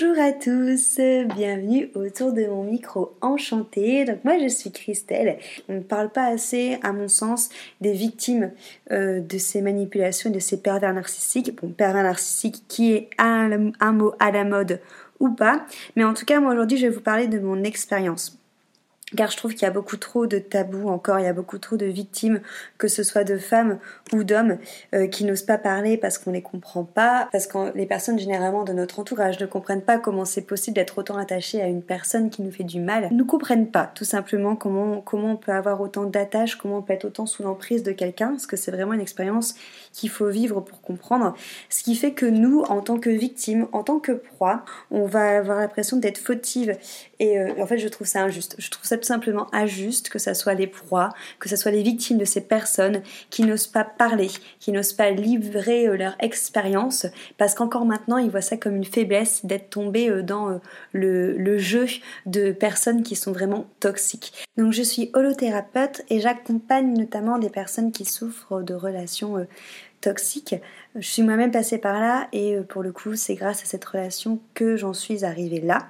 Bonjour à tous, bienvenue autour de mon micro enchanté. Donc moi je suis Christelle. On ne parle pas assez, à mon sens, des victimes euh, de ces manipulations, de ces pervers narcissiques. Bon, pervers narcissique qui est un mot à la mode ou pas. Mais en tout cas, moi aujourd'hui je vais vous parler de mon expérience car je trouve qu'il y a beaucoup trop de tabous encore, il y a beaucoup trop de victimes, que ce soit de femmes ou d'hommes, euh, qui n'osent pas parler parce qu'on les comprend pas, parce que les personnes généralement de notre entourage ne comprennent pas comment c'est possible d'être autant attaché à une personne qui nous fait du mal, ne comprennent pas tout simplement comment, comment on peut avoir autant d'attaches, comment on peut être autant sous l'emprise de quelqu'un, parce que c'est vraiment une expérience qu'il faut vivre pour comprendre, ce qui fait que nous, en tant que victimes, en tant que proie, on va avoir l'impression d'être fautive, et euh, en fait je trouve ça injuste, je trouve ça tout simplement injuste que ce soit les proies, que ce soit les victimes de ces personnes qui n'osent pas parler, qui n'osent pas livrer euh, leur expérience, parce qu'encore maintenant, ils voient ça comme une faiblesse d'être tombés euh, dans le, jeu de personnes qui sont vraiment toxiques. Donc je suis holothérapeute et j'accompagne notamment des personnes qui souffrent de relations toxiques. Je suis moi-même passée par là et pour le coup, c'est grâce à cette relation que j'en suis arrivée là.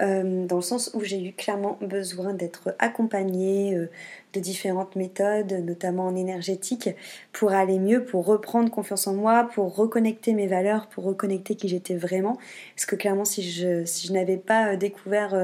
Euh, dans le sens où j'ai eu clairement besoin d'être accompagnée euh, de différentes méthodes, notamment en énergétique, pour aller mieux, pour reprendre confiance en moi, pour reconnecter mes valeurs, pour reconnecter qui j'étais vraiment. Parce que clairement, si je, si je n'avais pas euh, découvert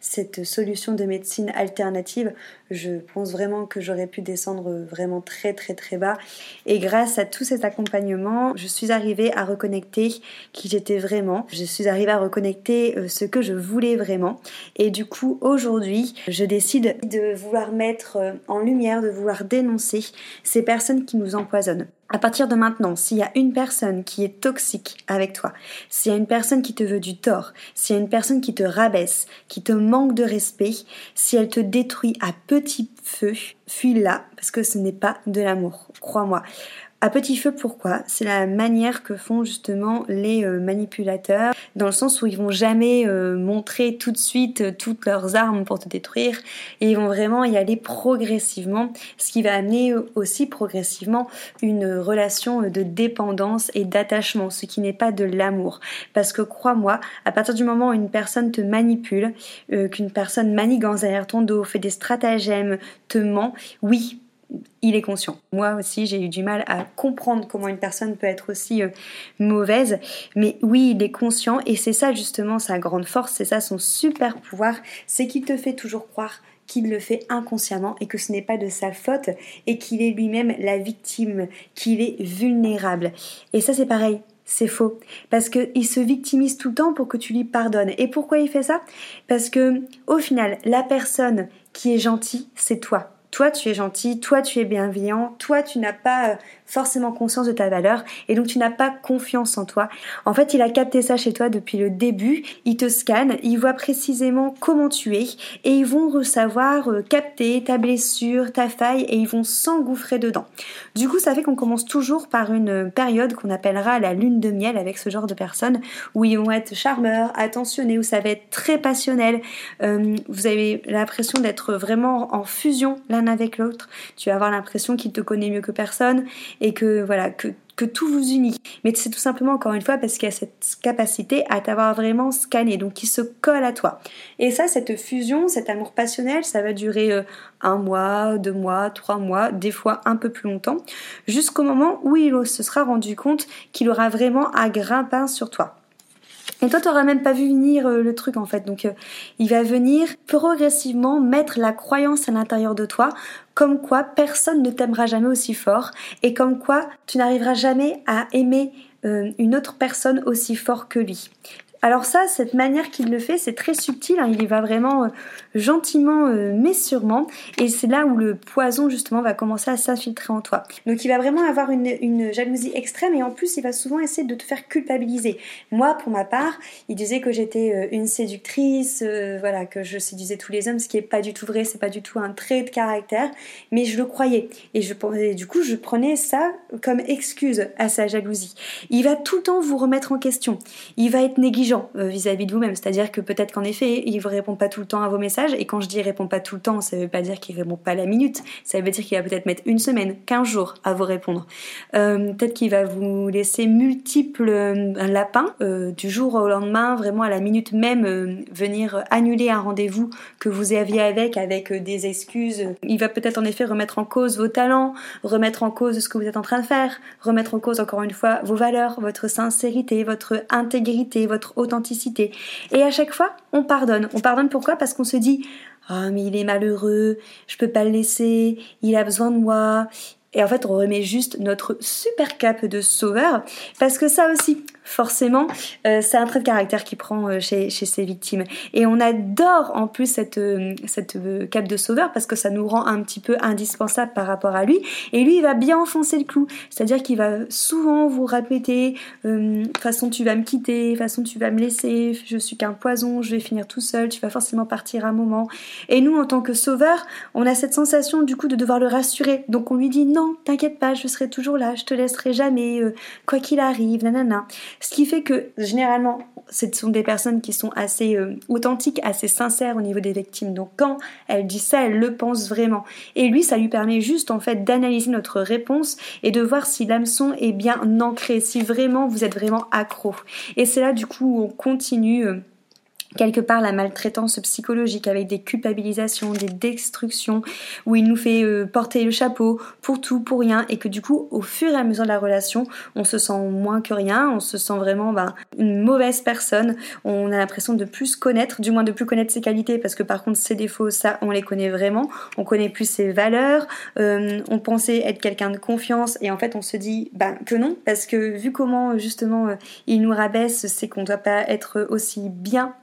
cette solution de médecine alternative, je pense vraiment que j'aurais pu descendre vraiment très très très bas. Et grâce à tout cet accompagnement, je suis arrivée à reconnecter qui j'étais vraiment. Je suis arrivée à reconnecter ce que je voulais vraiment. Et du coup, aujourd'hui, je décide de vouloir mettre euh, en lumière, de vouloir dénoncer ces personnes qui nous empoisonnent. À partir de maintenant, s'il y a une personne qui est toxique avec toi, s'il y a une personne qui te veut du tort, s'il y a une personne qui te rabaisse, qui te manque de respect, si elle te détruit à petit feu, fuis-la parce que ce n'est pas de l'amour, crois-moi. À petit feu, pourquoi? C'est la manière que font justement les euh, manipulateurs, dans le sens où ils vont jamais euh, montrer tout de suite euh, toutes leurs armes pour te détruire, et ils vont vraiment y aller progressivement, ce qui va amener aussi progressivement une relation de dépendance et d'attachement, ce qui n'est pas de l'amour. Parce que crois-moi, à partir du moment où une personne te manipule, qu'une personne manigance derrière ton dos, fait des stratagèmes, te ment, oui, il est conscient. Moi aussi, j'ai eu du mal à comprendre comment une personne peut être aussi euh, mauvaise, mais oui, il est conscient et c'est ça justement sa grande force, c'est ça son super pouvoir, c'est qu'il te fait toujours croire qu'il le fait inconsciemment et que ce n'est pas de sa faute et qu'il est lui-même la victime, qu'il est vulnérable. Et ça c'est pareil, c'est faux. Parce qu'il se victimise tout le temps pour que tu lui pardonnes. Et pourquoi il fait ça? Parce que, au final, la personne qui est gentille, c'est toi toi tu es gentil, toi tu es bienveillant, toi tu n'as pas euh, forcément conscience de ta valeur et donc tu n'as pas confiance en toi. En fait, il a capté ça chez toi depuis le début, il te scanne, il voit précisément comment tu es et ils vont savoir euh, capter ta blessure, ta faille et ils vont s'engouffrer dedans. Du coup, ça fait qu'on commence toujours par une période qu'on appellera la lune de miel avec ce genre de personnes où ils vont être charmeurs, attentionnés, où ça va être très passionnel. Euh, vous avez l'impression d'être vraiment en fusion l'un avec l'autre. Tu vas avoir l'impression qu'il te connaît mieux que personne et que voilà que que tout vous unit. Mais c'est tout simplement encore une fois parce qu'il y a cette capacité à t'avoir vraiment scanné, donc qui se colle à toi. Et ça, cette fusion, cet amour passionnel, ça va durer euh, un mois, deux mois, trois mois, des fois un peu plus longtemps, jusqu'au moment où il se sera rendu compte qu'il aura vraiment un grimpin sur toi. Et toi, tu n'auras même pas vu venir euh, le truc en fait. Donc, euh, il va venir progressivement mettre la croyance à l'intérieur de toi, comme quoi personne ne t'aimera jamais aussi fort, et comme quoi tu n'arriveras jamais à aimer euh, une autre personne aussi fort que lui. Alors ça, cette manière qu'il le fait, c'est très subtil, hein. il y va vraiment euh, gentiment euh, mais sûrement, et c'est là où le poison justement va commencer à s'infiltrer en toi. Donc il va vraiment avoir une, jalousie extrême, et en plus il va souvent essayer de te faire culpabiliser. Moi, pour ma part, il disait que j'étais euh, une séductrice, voilà, que je séduisais tous les hommes, ce qui est pas du tout vrai, c'est pas du tout un trait de caractère, mais je le croyais, et, je, et du coup je prenais ça comme excuse à sa jalousie. Il va tout le temps vous remettre en question, il va être négligent euh, vis-à-vis de vous-même. C'est-à-dire que peut-être qu'en effet, il ne répond pas tout le temps à vos messages. Et quand je dis répond pas tout le temps, ça ne veut pas dire qu'il répond pas la minute. Ça veut dire qu'il va peut-être mettre une semaine, 15 jours à vous répondre. Euh, peut-être qu'il va vous laisser multiples euh, lapins du jour au lendemain, vraiment à la minute même, venir annuler un rendez-vous que vous aviez avec, avec des excuses. Il va peut-être en effet remettre en cause vos talents, remettre en cause ce que vous êtes en train de faire, remettre en cause encore une fois vos valeurs, votre sincérité, votre intégrité, votre authenticité. Et à chaque fois, on pardonne. On pardonne pourquoi? Parce qu'on se dit ah mais il est malheureux, je peux pas le laisser, il a besoin de moi, et en fait, on remet juste notre super cape de sauveur, parce que ça aussi, forcément, euh, c'est un trait de caractère qui prend euh, chez, chez ses victimes. Et on adore en plus cette, euh, cette cape de sauveur, parce que ça nous rend un petit peu indispensable par rapport à lui. Et lui, il va bien enfoncer le clou, c'est-à-dire qu'il va souvent vous répéter façon tu vas me quitter, façon tu vas me laisser, je suis qu'un poison, je vais finir tout seul, tu vas forcément partir un moment. Et nous, en tant que sauveur, on a cette sensation du coup de devoir le rassurer. Donc on lui dit non, t'inquiète pas, je serai toujours là, je te laisserai jamais, quoi qu'il arrive, nanana. Ce qui fait que généralement, ce sont des personnes qui sont assez euh, authentiques, assez sincères au niveau des victimes. Donc quand elle dit ça, elle le pense vraiment. Et lui, ça lui permet juste en fait d'analyser notre réponse et de voir si l'hameçon est bien ancré, si vraiment vous êtes vraiment accro. Et c'est là du coup où on continue. Euh, quelque part la maltraitance psychologique avec des culpabilisations, des destructions, où il nous fait euh, porter le chapeau pour tout, pour rien, et que du coup, au fur et à mesure de la relation, on se sent moins que rien, on se sent vraiment ben, une mauvaise personne, on a l'impression de plus connaître, du moins de plus connaître ses qualités, parce que par contre ses défauts, ça, on les connaît vraiment, on connaît plus ses valeurs, euh, on pensait être quelqu'un de confiance, et en fait on se dit ben, que non, parce que vu comment justement euh, il nous rabaisse, c'est qu'on ne doit pas être aussi bien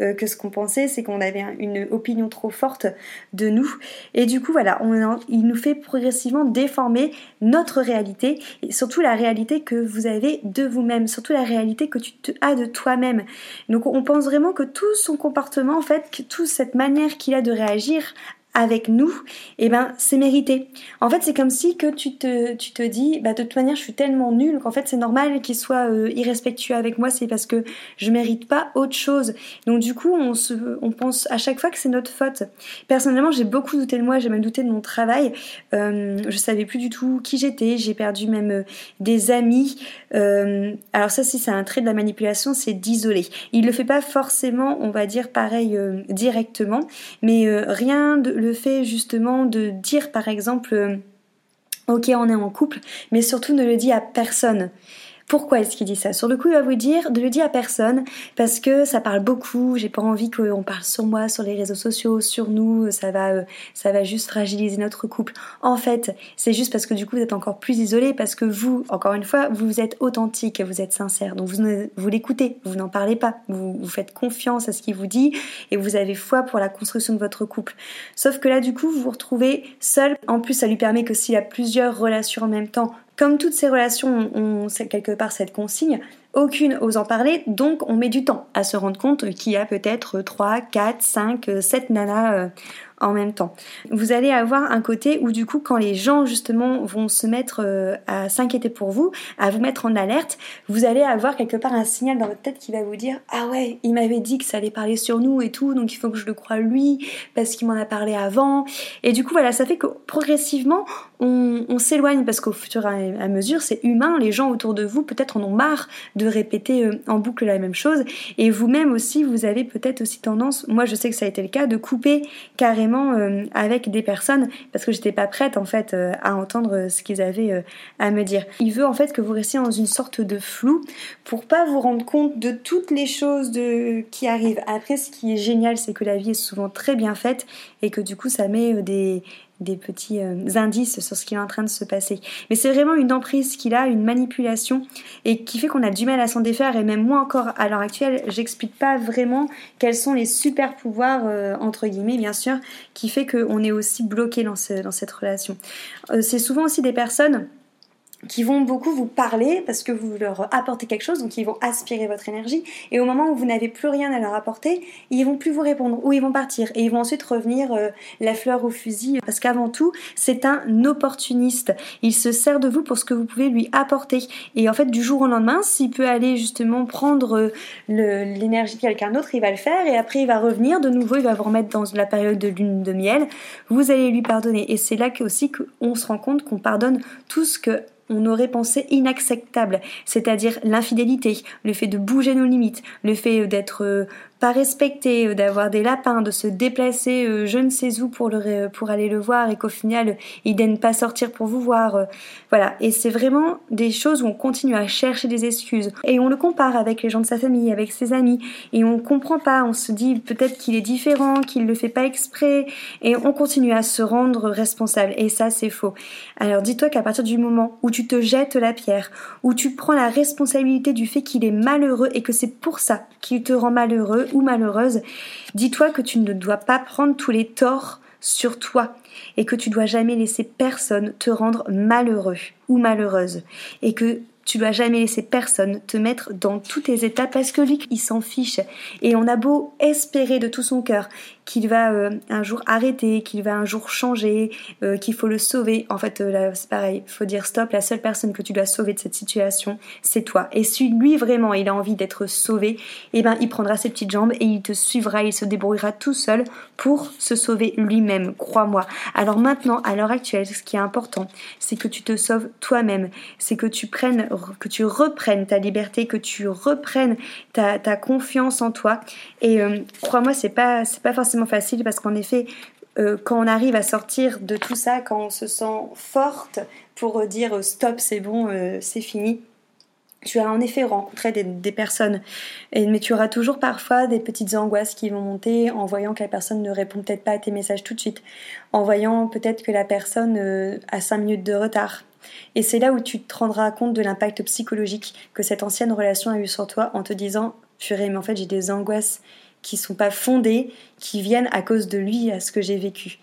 euh, que ce qu'on pensait, c'est qu'on avait une opinion trop forte de nous. Et du coup, voilà, on, il nous fait progressivement déformer notre réalité, et surtout la réalité que vous avez de vous-même, surtout la réalité que tu as de toi-même. Donc on pense vraiment que tout son comportement, en fait, que toute cette manière qu'il a de réagir avec nous, et eh ben c'est mérité. En fait, c'est comme si que tu te, tu te dis, bah de toute manière, je suis tellement nulle qu'en fait c'est normal qu'il soit euh, irrespectueux avec moi, c'est parce que je mérite pas autre chose. Donc du coup, on se, on pense à chaque fois que c'est notre faute. Personnellement, j'ai beaucoup douté de moi, j'ai même douté de mon travail. Euh, je savais plus du tout qui j'étais, j'ai perdu même euh, des amis. Alors ça, si c'est un trait de la manipulation, c'est d'isoler. Il le fait pas forcément, on va dire pareil directement, mais rien de le fait justement de dire par exemple euh, ok on est en couple, mais surtout ne le dit à personne. Pourquoi est-ce qu'il dit ça? Sur le coup, il va vous dire de le dire à personne parce que ça parle beaucoup. J'ai pas envie qu'on parle sur moi, sur les réseaux sociaux, sur nous. Ça va, euh, ça va juste fragiliser notre couple. En fait, c'est juste parce que du coup, vous êtes encore plus isolé parce que vous, encore une fois, vous êtes authentique, vous êtes sincère. Donc vous, vous l'écoutez, vous n'en parlez pas. Vous, vous faites confiance à ce qu'il vous dit et vous avez foi pour la construction de votre couple. Sauf que là, du coup, vous vous retrouvez seul. En plus, ça lui permet que s'il a plusieurs relations en même temps, comme toutes ces relations ont quelque part cette consigne, aucune ose en parler, donc on met du temps à se rendre compte qu'il y a peut-être 3, 4, 5, 7 nanas euh, en même temps. Vous allez avoir un côté où du coup quand les gens justement vont se mettre euh, à s'inquiéter pour vous, à vous mettre en alerte, vous allez avoir quelque part un signal dans votre tête qui va vous dire ah ouais il m'avait dit que ça allait parler sur nous et tout donc il faut que je le croie lui parce qu'il m'en a parlé avant et du coup voilà ça fait que progressivement on, s'éloigne parce qu'au fur et à mesure c'est humain les gens autour de vous peut-être en ont marre de répéter euh, en boucle la même chose et vous-même aussi vous avez peut-être aussi tendance moi je sais que ça a été le cas de couper carrément euh, avec des personnes parce que j'étais pas prête en fait euh, à entendre ce qu'ils avaient à me dire. Il veut en fait que vous restiez dans une sorte de flou pour pas vous rendre compte de toutes les choses qui arrivent. Après, ce qui est génial, c'est que la vie est souvent très bien faite et que du coup, ça met des, des petits euh, indices sur ce qui est en train de se passer. Mais c'est vraiment une emprise qu'il a, une manipulation, et qui fait qu'on a du mal à s'en défaire. Et même moi encore, à l'heure actuelle, j'explique pas vraiment quels sont les super pouvoirs, euh, entre guillemets, bien sûr, qui fait qu'on est aussi bloqué dans, dans cette relation. Euh, c'est souvent aussi des personnes qui vont beaucoup vous parler parce que vous leur apportez quelque chose, donc ils vont aspirer votre énergie, et au moment où vous n'avez plus rien à leur apporter, ils vont plus vous répondre, ou ils vont partir, et ils vont ensuite revenir euh, la fleur au fusil, parce qu'avant tout, c'est un opportuniste. Il se sert de vous pour ce que vous pouvez lui apporter. Et en fait, du jour au lendemain, s'il peut aller justement prendre euh, l'énergie de quelqu'un d'autre, il va le faire, et après il va revenir de nouveau, il va vous remettre dans la période de lune de miel, vous allez lui pardonner. Et c'est là aussi qu'on se rend compte qu'on pardonne tout ce que on aurait pensé inacceptable, c'est-à-dire l'infidélité, le fait de bouger nos limites, le fait d'être euh, pas respecter, euh, d'avoir des lapins, de se déplacer euh, je ne sais où pour, le, pour aller le voir et qu'au final il ne pas sortir pour vous voir. Euh, voilà, et c'est vraiment des choses où on continue à chercher des excuses et on le compare avec les gens de sa famille, avec ses amis et on comprend pas, on se dit peut-être qu'il est différent, qu'il le fait pas exprès et on continue à se rendre responsable et ça c'est faux. Alors dis-toi qu'à partir du moment où tu te jettes la pierre, où tu prends la responsabilité du fait qu'il est malheureux et que c'est pour ça qu'il te rend malheureux, ou malheureuse, dis-toi que tu ne dois pas prendre tous les torts sur toi et que tu dois jamais laisser personne te rendre malheureux ou malheureuse et que tu dois jamais laisser personne te mettre dans tous tes états parce que lui, il s'en fiche. Et on a beau espérer de tout son cœur qu'il va euh, un jour arrêter, qu'il va un jour changer, euh, qu'il faut le sauver. En fait, euh, c'est pareil, il faut dire stop, la seule personne que tu dois sauver de cette situation, c'est toi. Et si lui vraiment, il a envie d'être sauvé, eh ben, il prendra ses petites jambes et il te suivra, il se débrouillera tout seul pour se sauver lui-même, crois-moi. Alors maintenant, à l'heure actuelle, ce qui est important, c'est que tu te sauves toi-même, c'est que tu prennes que tu reprennes ta liberté, que tu reprennes ta, confiance en toi. Et crois-moi, c'est pas c'est pas forcément facile parce qu'en effet, euh, quand on arrive à sortir de tout ça, quand on se sent forte pour dire euh, stop, c'est bon, c'est fini. Tu as en effet rencontré des, personnes, mais tu auras toujours parfois des petites angoisses qui vont monter en voyant que la personne ne répond peut-être pas à tes messages tout de suite, en voyant peut-être que la personne a 5 minutes de retard, et c'est là où tu te rendras compte de l'impact psychologique que cette ancienne relation a eu sur toi en te disant Purée, mais en fait j'ai des angoisses qui sont pas fondées, qui viennent à cause de lui, à ce que j'ai vécu.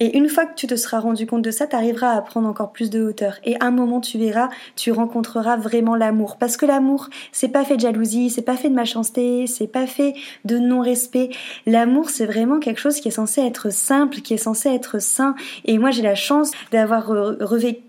Et une fois que tu te seras rendu compte de ça, tu arriveras à prendre encore plus de hauteur. Et à un moment, tu verras, tu rencontreras vraiment l'amour. Parce que l'amour, c'est pas fait de jalousie, c'est pas fait de méchanceté, c'est pas fait de non-respect. L'amour, c'est vraiment quelque chose qui est censé être simple, qui est censé être sain. Et moi, j'ai la chance d'avoir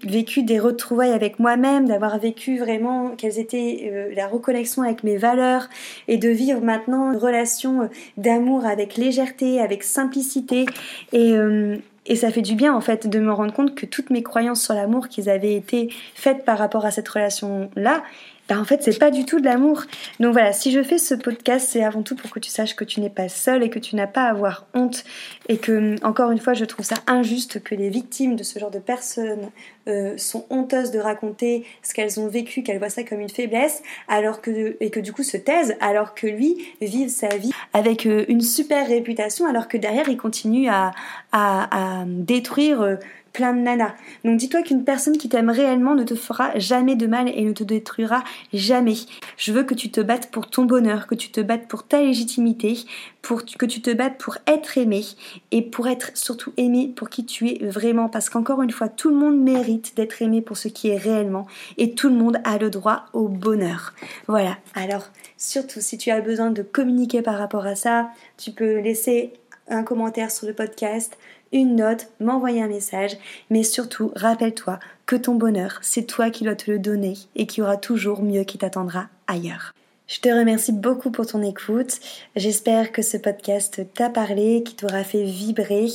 vécu des retrouvailles avec moi-même, d'avoir vécu vraiment quelles étaient euh, la reconnexion avec mes valeurs et de vivre maintenant une relation euh, d'amour avec légèreté, avec simplicité. Et, euh, et ça fait du bien en fait de me rendre compte que toutes mes croyances sur l'amour qui avaient été faites par rapport à cette relation-là, ben en fait c'est pas du tout de l'amour. Donc voilà, si je fais ce podcast, c'est avant tout pour que tu saches que tu n'es pas seule et que tu n'as pas à avoir honte et que encore une fois, je trouve ça injuste que les victimes de ce genre de personnes euh, sont honteuses de raconter ce qu'elles ont vécu, qu'elles voient ça comme une faiblesse, alors que et que du coup se taisent, alors que lui vive sa vie avec euh, une super réputation, alors que derrière il continue à, à, à détruire euh, plein de nanas. Donc dis-toi qu'une personne qui t'aime réellement ne te fera jamais de mal et ne te détruira jamais. Je veux que tu te battes pour ton bonheur, que tu te battes pour ta légitimité, pour que tu te battes pour être aimé et pour être surtout aimé pour qui tu es vraiment. Parce qu'encore une fois, tout le monde mérite d'être aimé pour ce qui est réellement et tout le monde a le droit au bonheur. Voilà. Alors surtout si tu as besoin de communiquer par rapport à ça, tu peux laisser un commentaire sur le podcast, une note, m'envoyer un message, mais surtout rappelle-toi que ton bonheur, c'est toi qui dois te le donner et qu'il y aura toujours mieux qui t'attendra ailleurs. Je te remercie beaucoup pour ton écoute. J'espère que ce podcast t'a parlé, qui t'aura fait vibrer.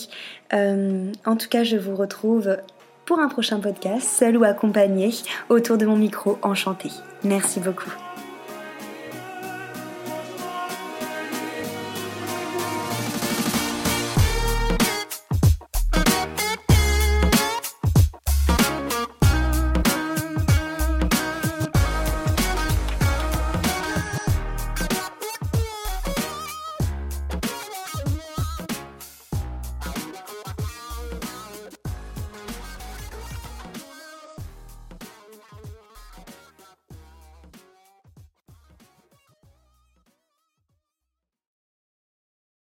Euh, en tout cas, je vous retrouve pour un prochain podcast, seul ou accompagné, autour de mon micro enchanté. Merci beaucoup.